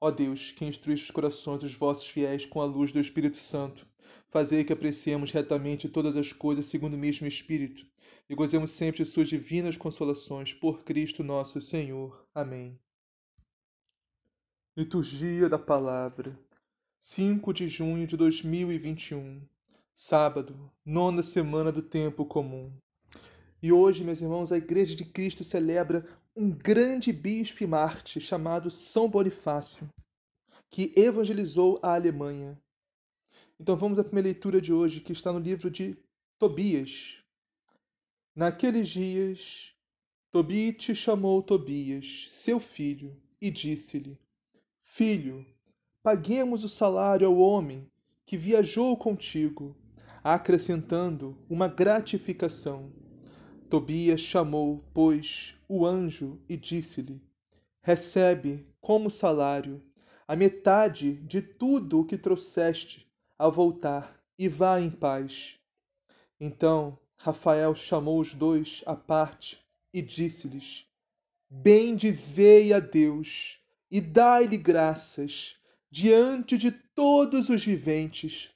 Ó Deus, que instruíste os corações dos vossos fiéis com a luz do Espírito Santo, fazei que apreciemos retamente todas as coisas segundo o mesmo Espírito e gozemos sempre de suas divinas consolações por Cristo nosso Senhor. Amém. Liturgia da Palavra 5 de junho de 2021 Sábado, nona semana do Tempo Comum. E hoje, meus irmãos, a Igreja de Cristo celebra um grande bispo e Marte chamado São Bonifácio, que evangelizou a Alemanha. Então vamos à primeira leitura de hoje, que está no livro de Tobias. Naqueles dias, Tobite chamou Tobias, seu filho, e disse-lhe: Filho, paguemos o salário ao homem que viajou contigo, acrescentando uma gratificação Tobias chamou, pois, o anjo e disse-lhe: Recebe como salário a metade de tudo o que trouxeste ao voltar e vá em paz. Então Rafael chamou os dois à parte e disse-lhes: Bendizei a Deus e dai-lhe graças diante de todos os viventes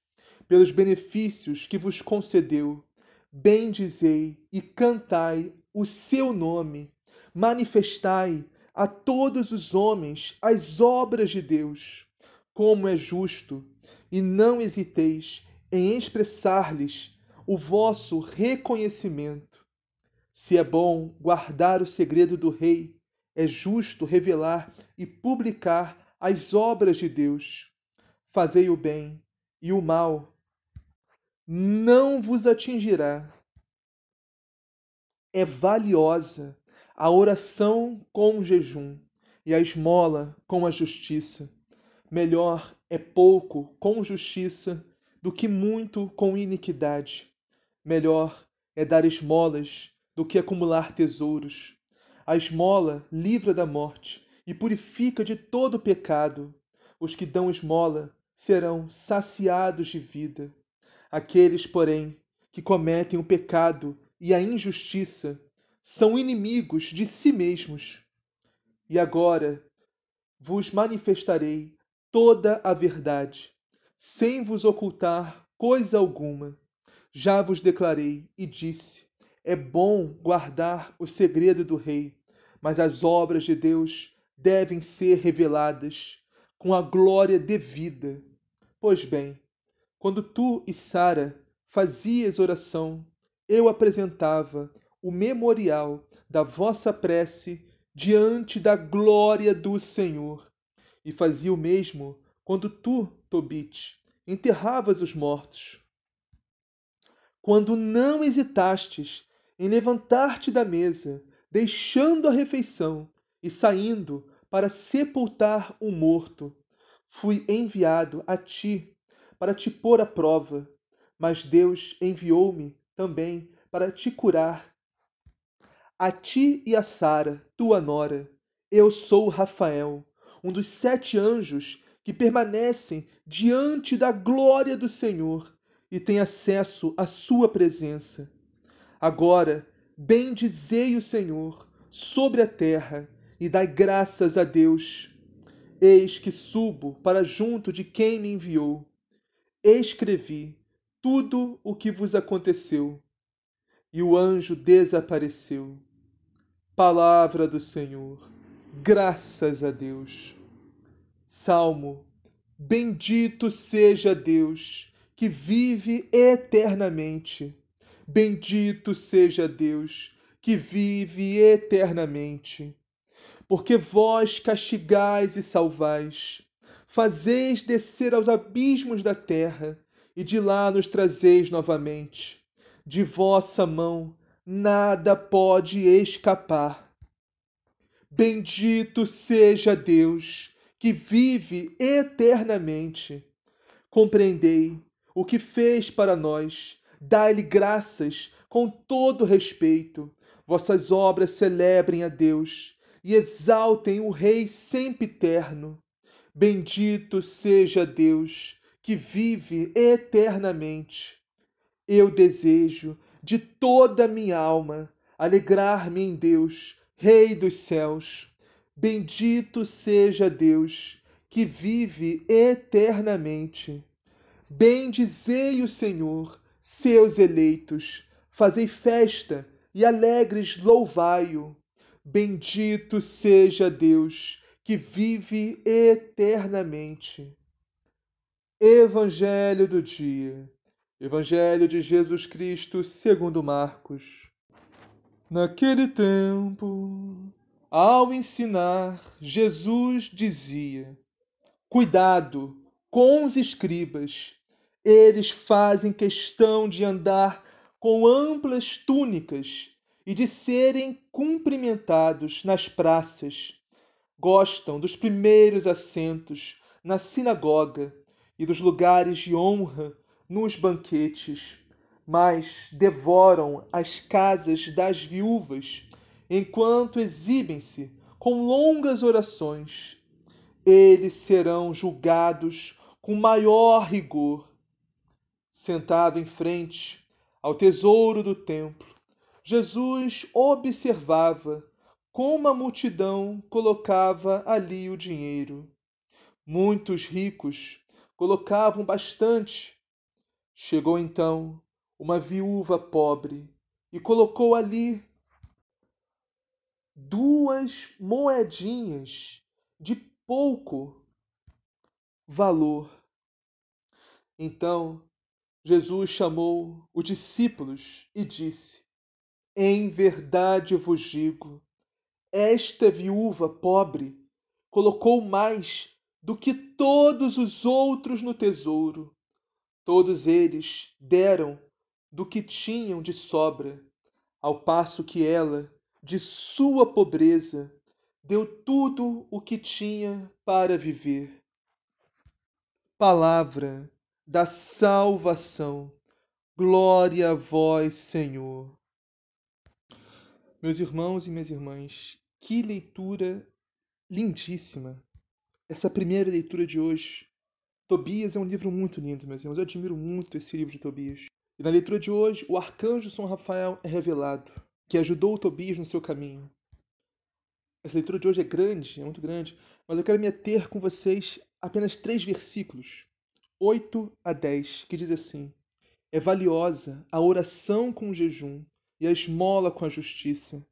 pelos benefícios que vos concedeu bendizei e cantai o seu nome, manifestai a todos os homens as obras de Deus, como é justo, e não hesiteis em expressar-lhes o vosso reconhecimento. Se é bom guardar o segredo do rei, é justo revelar e publicar as obras de Deus. Fazei o bem e o mal não vos atingirá. É valiosa a oração com o jejum e a esmola com a justiça. Melhor é pouco com justiça do que muito com iniquidade. Melhor é dar esmolas do que acumular tesouros. A esmola livra da morte e purifica de todo pecado. Os que dão esmola serão saciados de vida. Aqueles, porém, que cometem o pecado e a injustiça são inimigos de si mesmos. E agora vos manifestarei toda a verdade, sem vos ocultar coisa alguma. Já vos declarei e disse: é bom guardar o segredo do rei, mas as obras de Deus devem ser reveladas com a glória devida. Pois bem, quando tu e Sara fazias oração, eu apresentava o memorial da vossa prece diante da glória do Senhor. E fazia o mesmo quando tu, Tobit, enterravas os mortos. Quando não hesitastes em levantar-te da mesa, deixando a refeição e saindo para sepultar o morto, fui enviado a ti para te pôr à prova, mas Deus enviou-me também para te curar. A ti e a Sara, tua nora, eu sou Rafael, um dos sete anjos que permanecem diante da glória do Senhor e tem acesso à sua presença. Agora, bendizei o Senhor sobre a terra e dai graças a Deus. Eis que subo para junto de quem me enviou escrevi tudo o que vos aconteceu. E o anjo desapareceu. Palavra do Senhor. Graças a Deus. Salmo Bendito seja Deus que vive eternamente. Bendito seja Deus que vive eternamente. Porque vós castigais e salvais, fazeis descer aos abismos da terra e de lá nos trazeis novamente. De vossa mão nada pode escapar. Bendito seja Deus que vive eternamente. Compreendei o que fez para nós, dai-lhe graças com todo respeito. Vossas obras celebrem a Deus e exaltem o Rei sempre eterno. Bendito seja Deus que vive eternamente. Eu desejo de toda a minha alma alegrar-me em Deus, Rei dos céus. Bendito seja Deus que vive eternamente. Bendizei o Senhor, seus eleitos, fazei festa e alegres louvai-o. Bendito seja Deus que vive eternamente. Evangelho do dia. Evangelho de Jesus Cristo, segundo Marcos. Naquele tempo, ao ensinar, Jesus dizia: Cuidado com os escribas. Eles fazem questão de andar com amplas túnicas e de serem cumprimentados nas praças. Gostam dos primeiros assentos na sinagoga e dos lugares de honra nos banquetes, mas devoram as casas das viúvas enquanto exibem-se com longas orações. Eles serão julgados com maior rigor. Sentado em frente ao tesouro do templo, Jesus observava como a multidão colocava ali o dinheiro. Muitos ricos colocavam bastante. Chegou então uma viúva pobre e colocou ali duas moedinhas de pouco valor. Então Jesus chamou os discípulos e disse: Em verdade vos digo, esta viúva pobre colocou mais do que todos os outros no tesouro. Todos eles deram do que tinham de sobra, ao passo que ela, de sua pobreza, deu tudo o que tinha para viver. Palavra da salvação. Glória a vós, Senhor. Meus irmãos e minhas irmãs, que leitura lindíssima. Essa primeira leitura de hoje. Tobias é um livro muito lindo, meus irmãos. Eu admiro muito esse livro de Tobias. E na leitura de hoje, o arcanjo São Rafael é revelado, que ajudou Tobias no seu caminho. Essa leitura de hoje é grande, é muito grande, mas eu quero me ater com vocês apenas três versículos 8 a 10, que diz assim: É valiosa a oração com o jejum e a esmola com a justiça.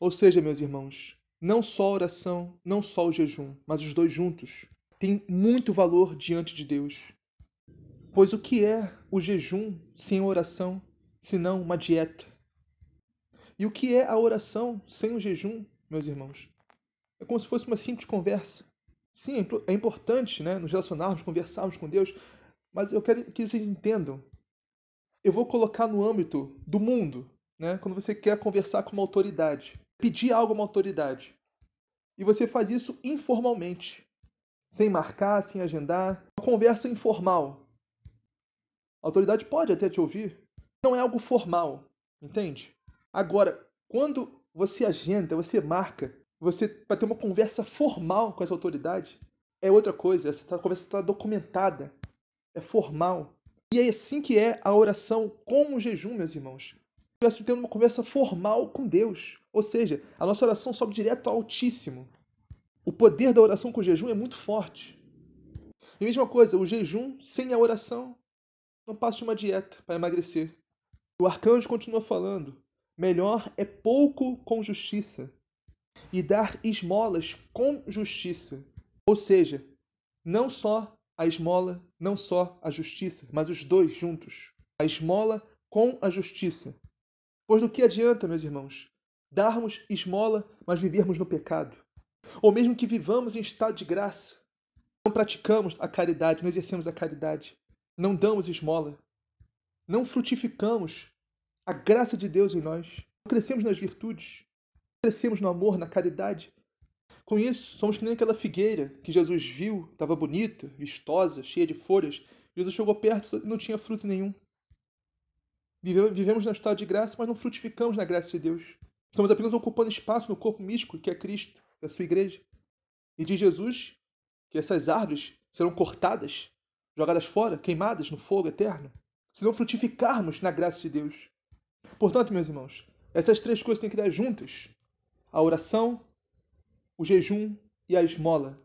Ou seja, meus irmãos, não só a oração, não só o jejum, mas os dois juntos, têm muito valor diante de Deus. Pois o que é o jejum sem oração, senão uma dieta? E o que é a oração sem o jejum, meus irmãos? É como se fosse uma simples conversa. Sim, é, é importante né, nos relacionarmos, conversarmos com Deus, mas eu quero que vocês entendam. Eu vou colocar no âmbito do mundo, né? Quando você quer conversar com uma autoridade, pedir algo a uma autoridade. E você faz isso informalmente, sem marcar, sem agendar, uma conversa informal. A autoridade pode até te ouvir, não é algo formal, entende? Agora, quando você agenda, você marca, você vai ter uma conversa formal com essa autoridade, é outra coisa. Essa conversa está documentada é formal. E é assim que é a oração com o jejum, meus irmãos. Estivesse tendo uma conversa formal com Deus. Ou seja, a nossa oração sobe direto ao Altíssimo. O poder da oração com o jejum é muito forte. E mesma coisa, o jejum sem a oração não passa de uma dieta para emagrecer. O arcanjo continua falando: melhor é pouco com justiça e dar esmolas com justiça. Ou seja, não só a esmola, não só a justiça, mas os dois juntos. A esmola com a justiça. Pois do que adianta, meus irmãos, darmos esmola, mas vivermos no pecado? Ou mesmo que vivamos em estado de graça, não praticamos a caridade, não exercemos a caridade, não damos esmola, não frutificamos a graça de Deus em nós, não crescemos nas virtudes, crescemos no amor, na caridade. Com isso, somos que nem aquela figueira que Jesus viu, estava bonita, vistosa, cheia de folhas. Jesus chegou perto e não tinha fruto nenhum. Vivemos na estado de graça, mas não frutificamos na graça de Deus. Estamos apenas ocupando espaço no corpo místico, que é Cristo, da sua igreja. E diz Jesus que essas árvores serão cortadas, jogadas fora, queimadas no fogo eterno, se não frutificarmos na graça de Deus. Portanto, meus irmãos, essas três coisas têm que dar juntas: a oração, o jejum e a esmola.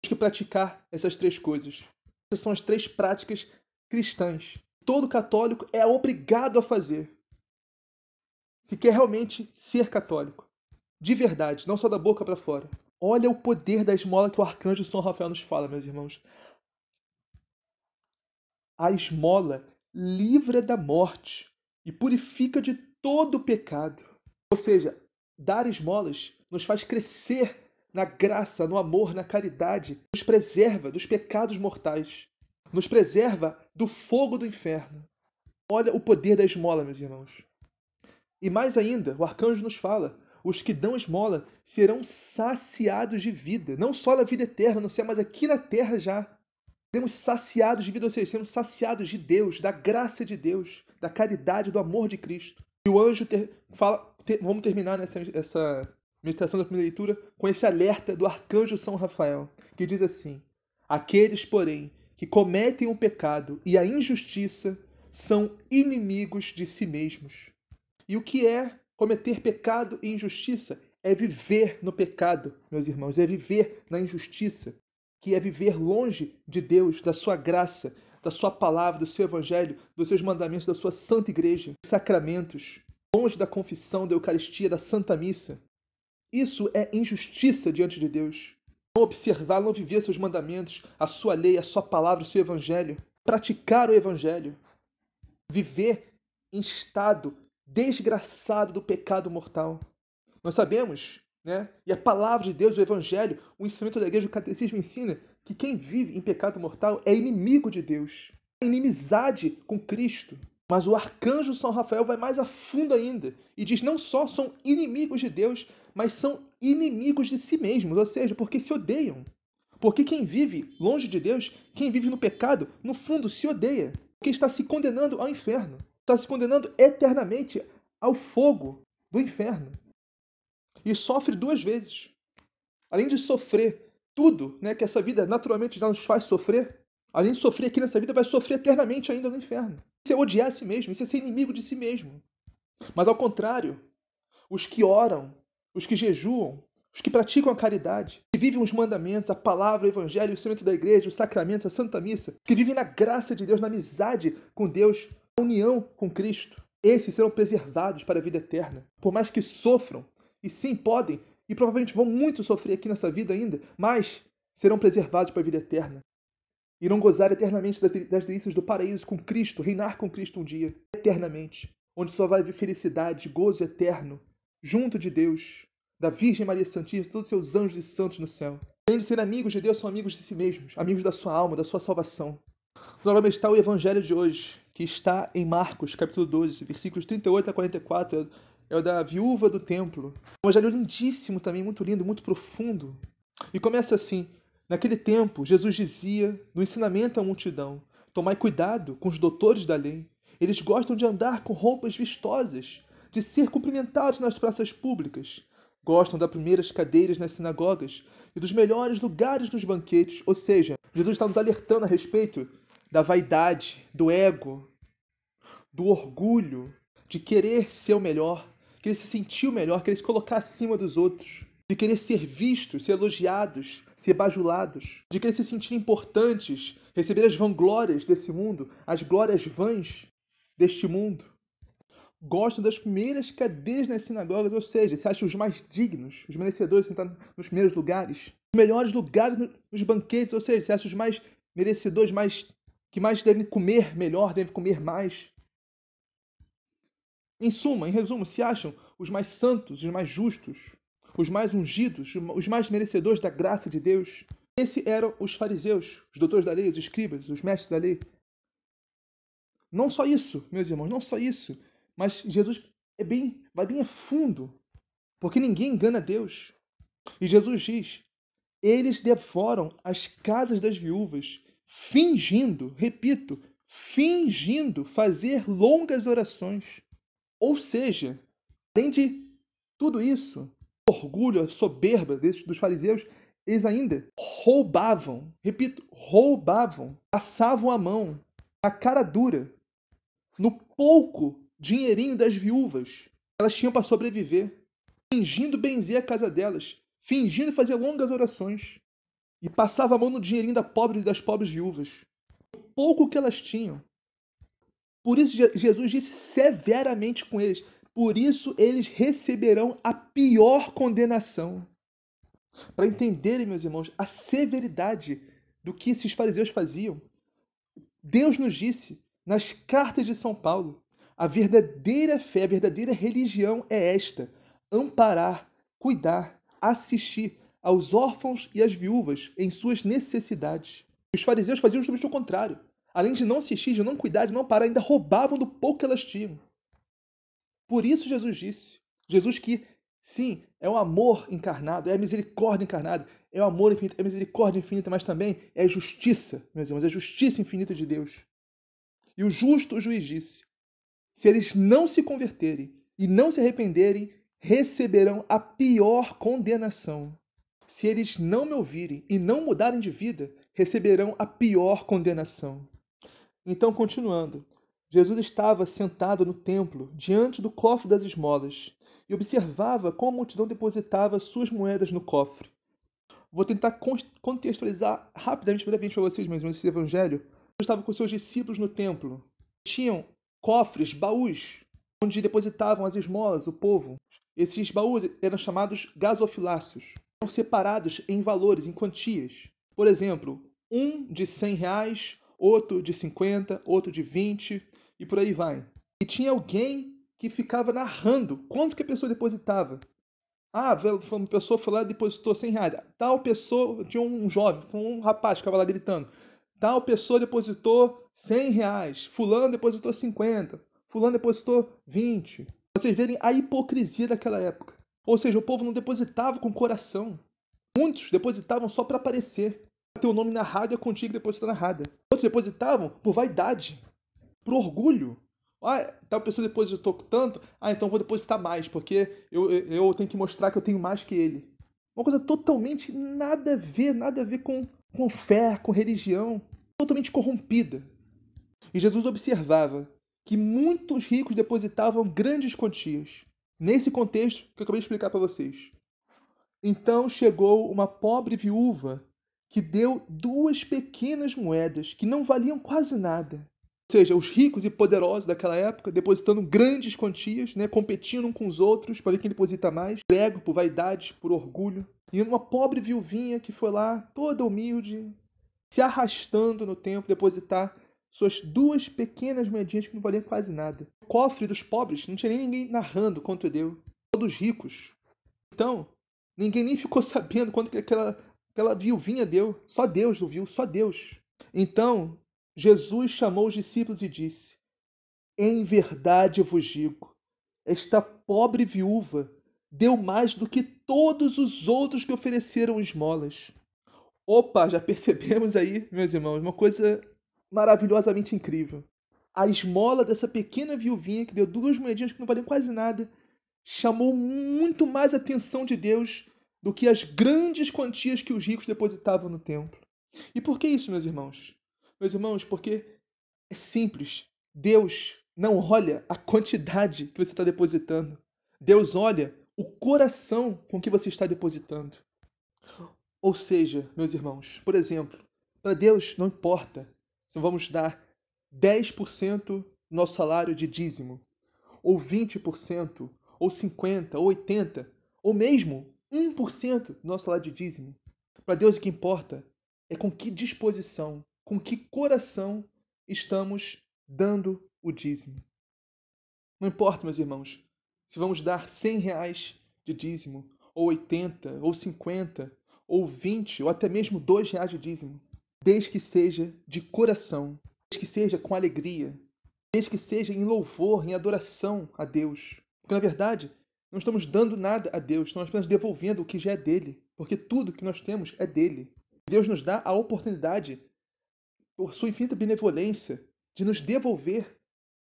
Temos que praticar essas três coisas. Essas são as três práticas cristãs. Todo católico é obrigado a fazer. Se quer realmente ser católico. De verdade, não só da boca para fora. Olha o poder da esmola que o arcanjo São Rafael nos fala, meus irmãos. A esmola livra da morte e purifica de todo pecado. Ou seja, dar esmolas nos faz crescer na graça, no amor, na caridade, nos preserva dos pecados mortais, nos preserva do fogo do inferno. Olha o poder da esmola, meus irmãos. E mais ainda, o arcanjo nos fala: os que dão esmola serão saciados de vida, não só na vida eterna no céu, mas aqui na terra já. Seremos saciados de vida, ou seja, seremos saciados de Deus, da graça de Deus, da caridade, do amor de Cristo. E o anjo ter, fala, ter, vamos terminar nessa essa meditação da primeira leitura com esse alerta do arcanjo São Rafael, que diz assim: Aqueles, porém, que cometem o pecado e a injustiça são inimigos de si mesmos. E o que é cometer pecado e injustiça? É viver no pecado, meus irmãos, é viver na injustiça, que é viver longe de Deus, da sua graça, da sua palavra, do seu evangelho, dos seus mandamentos, da sua santa igreja, sacramentos, longe da confissão, da Eucaristia, da Santa Missa. Isso é injustiça diante de Deus. Não observar, não viver seus mandamentos, a sua lei, a sua palavra, o seu evangelho. Praticar o evangelho. Viver em estado desgraçado do pecado mortal. Nós sabemos, né? E a palavra de Deus, o evangelho, o ensinamento da igreja, o catecismo ensina que quem vive em pecado mortal é inimigo de Deus. É inimizade com Cristo. Mas o arcanjo São Rafael vai mais a fundo ainda e diz: não só são inimigos de Deus, mas são inimigos de si mesmos, ou seja, porque se odeiam. Porque quem vive longe de Deus, quem vive no pecado, no fundo se odeia, porque está se condenando ao inferno, está se condenando eternamente ao fogo do inferno. E sofre duas vezes. Além de sofrer tudo né, que essa vida naturalmente já nos faz sofrer, além de sofrer aqui nessa vida, vai sofrer eternamente ainda no inferno. Isso é odiar a si mesmo, isso é ser inimigo de si mesmo. Mas ao contrário, os que oram, os que jejuam, os que praticam a caridade, que vivem os mandamentos, a palavra, o evangelho, o instrumento da igreja, os sacramentos, a santa missa, que vivem na graça de Deus, na amizade com Deus, na união com Cristo, esses serão preservados para a vida eterna. Por mais que sofram, e sim podem, e provavelmente vão muito sofrer aqui nessa vida ainda, mas serão preservados para a vida eterna. Irão gozar eternamente das, das delícias do paraíso com Cristo, reinar com Cristo um dia, eternamente, onde só vai haver felicidade, gozo eterno, junto de Deus, da Virgem Maria Santíssima, todos os seus anjos e santos no céu. Além de ser amigos de Deus, são amigos de si mesmos, amigos da sua alma, da sua salvação. Nós vamos meditar o Evangelho de hoje, que está em Marcos, capítulo 12, versículos 38 a 44. É o da viúva do templo. Um evangelho lindíssimo também, muito lindo, muito profundo. E começa assim: Naquele tempo, Jesus dizia no ensinamento à multidão: Tomai cuidado com os doutores da lei. Eles gostam de andar com roupas vistosas, de ser cumprimentados nas praças públicas. Gostam das primeiras cadeiras nas sinagogas e dos melhores lugares nos banquetes. Ou seja, Jesus está nos alertando a respeito da vaidade, do ego, do orgulho, de querer ser o melhor, querer se sentir o melhor, querer se colocar acima dos outros de querer ser vistos, ser elogiados, ser bajulados, de querer se sentir importantes, receber as vanglórias desse mundo, as glórias vãs deste mundo. Gostam das primeiras cadeiras nas sinagogas, ou seja, se acham os mais dignos, os merecedores de sentar nos primeiros lugares. Os melhores lugares nos banquetes, ou seja, se acham os mais merecedores mais que mais devem comer melhor, devem comer mais. Em suma, em resumo, se acham os mais santos, os mais justos, os mais ungidos, os mais merecedores da graça de Deus. Esses eram os fariseus, os doutores da lei, os escribas, os mestres da lei. Não só isso, meus irmãos, não só isso, mas Jesus é bem, vai bem a fundo, porque ninguém engana Deus. E Jesus diz: eles devoram as casas das viúvas, fingindo, repito, fingindo fazer longas orações. Ou seja, além de tudo isso, orgulho, a soberba desses, dos fariseus, eles ainda roubavam, repito, roubavam, passavam a mão, a cara dura, no pouco dinheirinho das viúvas elas tinham para sobreviver, fingindo benzer a casa delas, fingindo fazer longas orações, e passava a mão no dinheirinho da pobre das pobres viúvas, o pouco que elas tinham. Por isso Jesus disse severamente com eles: por isso eles receberão a pior condenação. Para entenderem, meus irmãos, a severidade do que esses fariseus faziam, Deus nos disse nas cartas de São Paulo: a verdadeira fé, a verdadeira religião é esta: amparar, cuidar, assistir aos órfãos e às viúvas em suas necessidades. Os fariseus faziam justamente o contrário. Além de não assistir, de não cuidar, de não parar, ainda roubavam do pouco que elas tinham. Por isso Jesus disse, Jesus que, sim, é o amor encarnado, é a misericórdia encarnada, é o amor infinito, é a misericórdia infinita, mas também é a justiça, meus irmãos, é a justiça infinita de Deus. E o justo juiz disse, se eles não se converterem e não se arrependerem, receberão a pior condenação. Se eles não me ouvirem e não mudarem de vida, receberão a pior condenação. Então, continuando, Jesus estava sentado no templo, diante do cofre das esmolas, e observava como a multidão depositava suas moedas no cofre. Vou tentar contextualizar rapidamente, brevemente para vocês mesmos esse evangelho. Jesus estava com seus discípulos no templo. Tinham cofres, baús, onde depositavam as esmolas, o povo. Esses baús eram chamados gasofiláceos. Eram separados em valores, em quantias. Por exemplo, um de 100 reais, outro de 50, outro de 20 e por aí vai. E tinha alguém que ficava narrando quanto que a pessoa depositava. Ah, uma pessoa foi lá e depositou 100 reais. Tal pessoa, tinha um jovem, um rapaz que ficava lá gritando. Tal pessoa depositou 100 reais. Fulano depositou 50. Fulano depositou 20. Vocês verem a hipocrisia daquela época. Ou seja, o povo não depositava com coração. Muitos depositavam só para aparecer ter o nome narrado e a contigo depositar narrada. Outros depositavam por vaidade, por orgulho. Ah, tal pessoa depositou tanto, ah, então vou depositar mais, porque eu, eu tenho que mostrar que eu tenho mais que ele. Uma coisa totalmente nada a ver, nada a ver com, com fé, com religião, totalmente corrompida. E Jesus observava que muitos ricos depositavam grandes quantias. Nesse contexto que eu acabei de explicar para vocês. Então chegou uma pobre viúva que deu duas pequenas moedas que não valiam quase nada. Ou seja, os ricos e poderosos daquela época depositando grandes quantias, né, competindo uns com os outros para ver quem deposita mais, por ego, por vaidade, por orgulho. E uma pobre viuvinha que foi lá, toda humilde, se arrastando no tempo, depositar suas duas pequenas moedinhas que não valiam quase nada. O cofre dos pobres não tinha nem ninguém narrando quanto deu. Todos ricos. Então, ninguém nem ficou sabendo quanto que aquela Aquela viuvinha deu, só Deus ouviu, só Deus. Então, Jesus chamou os discípulos e disse: Em verdade vos digo, esta pobre viúva deu mais do que todos os outros que ofereceram esmolas. Opa, já percebemos aí, meus irmãos, uma coisa maravilhosamente incrível. A esmola dessa pequena viuvinha que deu duas moedinhas que não valiam quase nada chamou muito mais a atenção de Deus do que as grandes quantias que os ricos depositavam no templo. E por que isso, meus irmãos? Meus irmãos, porque é simples. Deus não olha a quantidade que você está depositando. Deus olha o coração com que você está depositando. Ou seja, meus irmãos, por exemplo, para Deus não importa vamos dar 10% do nosso salário de dízimo, ou 20%, ou 50%, ou 80%, ou mesmo 1% do nosso salário de dízimo. Para Deus o que importa é com que disposição, com que coração estamos dando o dízimo. Não importa, meus irmãos, se vamos dar 100 reais de dízimo, ou 80, ou 50, ou 20, ou até mesmo 2 reais de dízimo, desde que seja de coração, desde que seja com alegria, desde que seja em louvor, em adoração a Deus. Porque, na verdade, não estamos dando nada a Deus, estamos apenas devolvendo o que já é dele, porque tudo que nós temos é dele. Deus nos dá a oportunidade, por sua infinita benevolência, de nos devolver,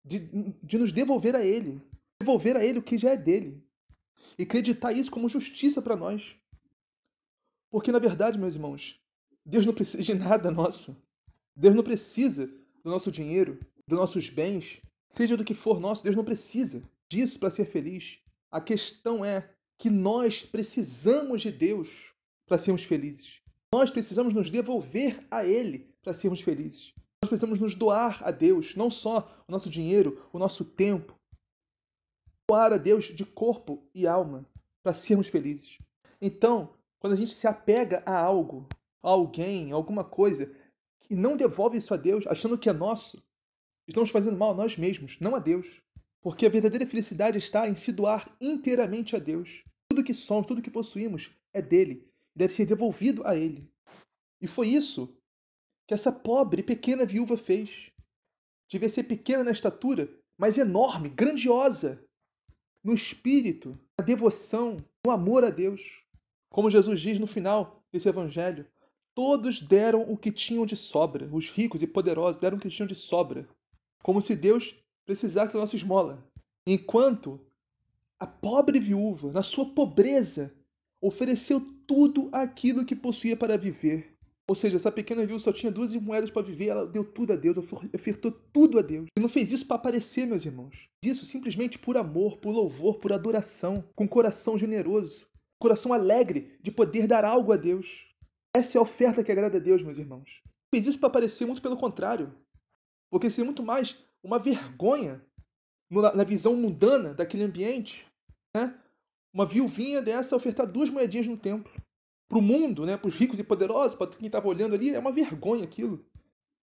de, de nos devolver a Ele, devolver a Ele o que já é dele. E acreditar isso como justiça para nós. Porque, na verdade, meus irmãos, Deus não precisa de nada nosso. Deus não precisa do nosso dinheiro, dos nossos bens, seja do que for nosso, Deus não precisa disso para ser feliz. A questão é que nós precisamos de Deus para sermos felizes. Nós precisamos nos devolver a Ele para sermos felizes. Nós precisamos nos doar a Deus, não só o nosso dinheiro, o nosso tempo. Doar a Deus de corpo e alma para sermos felizes. Então, quando a gente se apega a algo, alguém, alguma coisa, e não devolve isso a Deus, achando que é nosso, estamos fazendo mal a nós mesmos, não a Deus. Porque a verdadeira felicidade está em se doar inteiramente a Deus. Tudo que somos, tudo que possuímos é dele, deve ser devolvido a ele. E foi isso que essa pobre pequena viúva fez. Devia ser pequena na estatura, mas enorme, grandiosa no espírito, na devoção, no amor a Deus. Como Jesus diz no final desse evangelho, todos deram o que tinham de sobra, os ricos e poderosos deram o que tinham de sobra, como se Deus precisasse da nossa esmola. Enquanto a pobre viúva, na sua pobreza, ofereceu tudo aquilo que possuía para viver. Ou seja, essa pequena viúva só tinha duas moedas para viver, ela deu tudo a Deus, ofertou tudo a Deus. E não fez isso para aparecer, meus irmãos. Isso simplesmente por amor, por louvor, por adoração, com coração generoso, coração alegre de poder dar algo a Deus. Essa é a oferta que agrada a Deus, meus irmãos. Fez isso para aparecer, muito pelo contrário. Porque seria muito mais uma vergonha na visão mundana daquele ambiente, né? Uma viuvinha dessa ofertar duas moedinhas no templo. Para o mundo, né? para os ricos e poderosos, para quem estava olhando ali, é uma vergonha aquilo.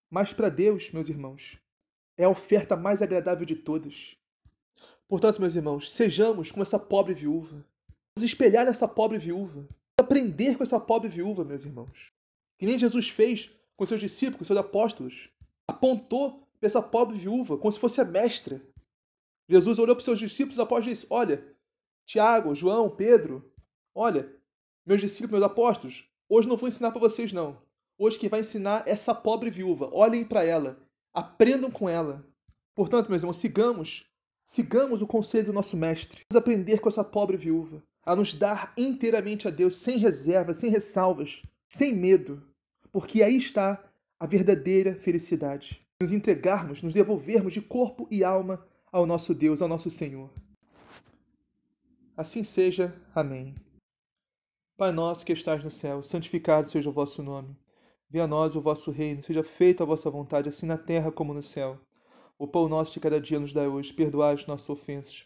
Mas para Deus, meus irmãos, é a oferta mais agradável de todas. Portanto, meus irmãos, sejamos como essa pobre viúva. Vamos espelhar nessa pobre viúva. Aprender com essa pobre viúva, meus irmãos. Que nem Jesus fez com seus discípulos, com seus apóstolos. Apontou para essa pobre viúva como se fosse a mestra. Jesus olhou para os seus discípulos após disse: Olha, Tiago, João, Pedro, olha, meus discípulos, meus apóstolos, hoje não vou ensinar para vocês, não. Hoje quem vai ensinar é essa pobre viúva. Olhem para ela, aprendam com ela. Portanto, meus irmãos, sigamos, sigamos o conselho do nosso mestre. Vamos aprender com essa pobre viúva, a nos dar inteiramente a Deus, sem reservas, sem ressalvas, sem medo, porque aí está a verdadeira felicidade nos entregarmos, nos devolvermos de corpo e alma ao nosso Deus, ao nosso Senhor. Assim seja. Amém. Pai nosso que estás no céu, santificado seja o vosso nome. Venha a nós o vosso reino, seja feita a vossa vontade, assim na terra como no céu. O pão nosso de cada dia nos dá hoje, perdoai as nossas ofensas,